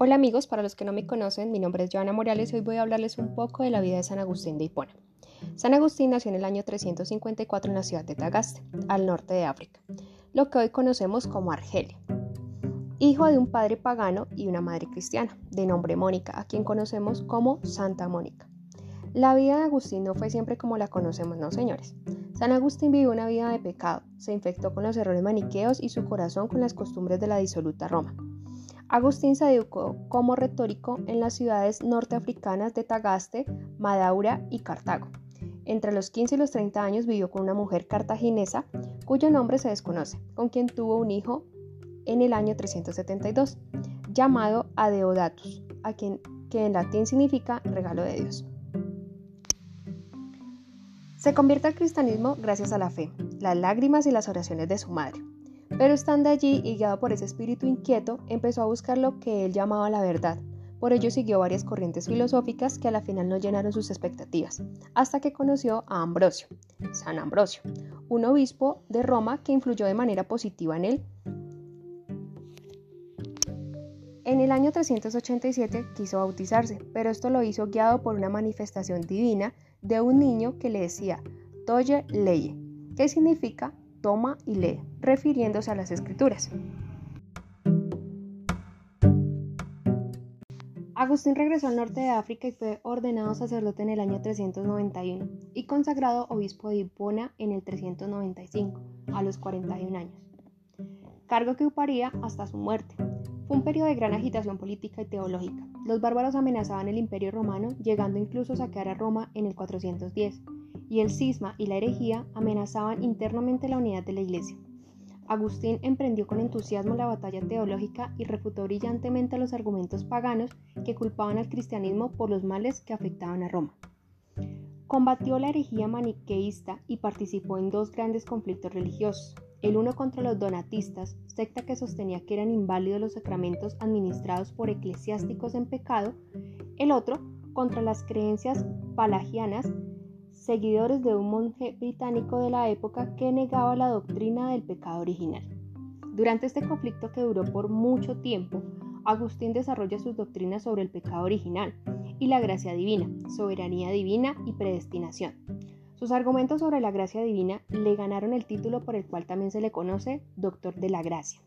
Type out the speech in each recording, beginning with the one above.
Hola amigos, para los que no me conocen, mi nombre es Joana Morales y hoy voy a hablarles un poco de la vida de San Agustín de Hipona. San Agustín nació en el año 354 en la ciudad de Tagaste, al norte de África, lo que hoy conocemos como Argelia. Hijo de un padre pagano y una madre cristiana, de nombre Mónica, a quien conocemos como Santa Mónica. La vida de Agustín no fue siempre como la conocemos, no señores. San Agustín vivió una vida de pecado, se infectó con los errores maniqueos y su corazón con las costumbres de la disoluta Roma. Agustín se educó como retórico en las ciudades norteafricanas de Tagaste, Madaura y Cartago. Entre los 15 y los 30 años vivió con una mujer cartaginesa cuyo nombre se desconoce, con quien tuvo un hijo en el año 372, llamado Adeodatus, a quien, que en latín significa regalo de Dios. Se convierte al cristianismo gracias a la fe, las lágrimas y las oraciones de su madre. Pero estando allí y guiado por ese espíritu inquieto, empezó a buscar lo que él llamaba la verdad. Por ello siguió varias corrientes filosóficas que a la final no llenaron sus expectativas, hasta que conoció a Ambrosio, San Ambrosio, un obispo de Roma que influyó de manera positiva en él. En el año 387 quiso bautizarse, pero esto lo hizo guiado por una manifestación divina de un niño que le decía Toye leye, que significa toma y lee, refiriéndose a las escrituras. Agustín regresó al norte de África y fue ordenado sacerdote en el año 391 y consagrado obispo de Hipona en el 395, a los 41 años, cargo que ocuparía hasta su muerte. Fue un periodo de gran agitación política y teológica. Los bárbaros amenazaban el imperio romano, llegando incluso a saquear a Roma en el 410 y el cisma y la herejía amenazaban internamente la unidad de la Iglesia. Agustín emprendió con entusiasmo la batalla teológica y refutó brillantemente los argumentos paganos que culpaban al cristianismo por los males que afectaban a Roma. Combatió la herejía maniqueísta y participó en dos grandes conflictos religiosos, el uno contra los donatistas, secta que sostenía que eran inválidos los sacramentos administrados por eclesiásticos en pecado, el otro contra las creencias palagianas seguidores de un monje británico de la época que negaba la doctrina del pecado original. Durante este conflicto que duró por mucho tiempo, Agustín desarrolla sus doctrinas sobre el pecado original y la gracia divina, soberanía divina y predestinación. Sus argumentos sobre la gracia divina le ganaron el título por el cual también se le conoce Doctor de la Gracia.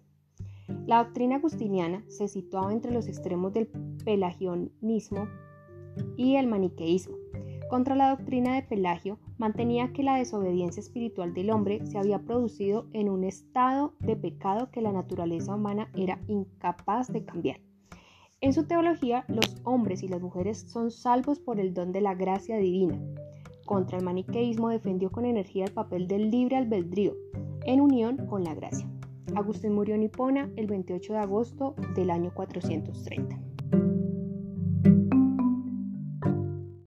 La doctrina agustiniana se situaba entre los extremos del pelagianismo y el maniqueísmo, contra la doctrina de Pelagio, mantenía que la desobediencia espiritual del hombre se había producido en un estado de pecado que la naturaleza humana era incapaz de cambiar. En su teología, los hombres y las mujeres son salvos por el don de la gracia divina. Contra el maniqueísmo defendió con energía el papel del libre albedrío, en unión con la gracia. Agustín murió en Hipona el 28 de agosto del año 430.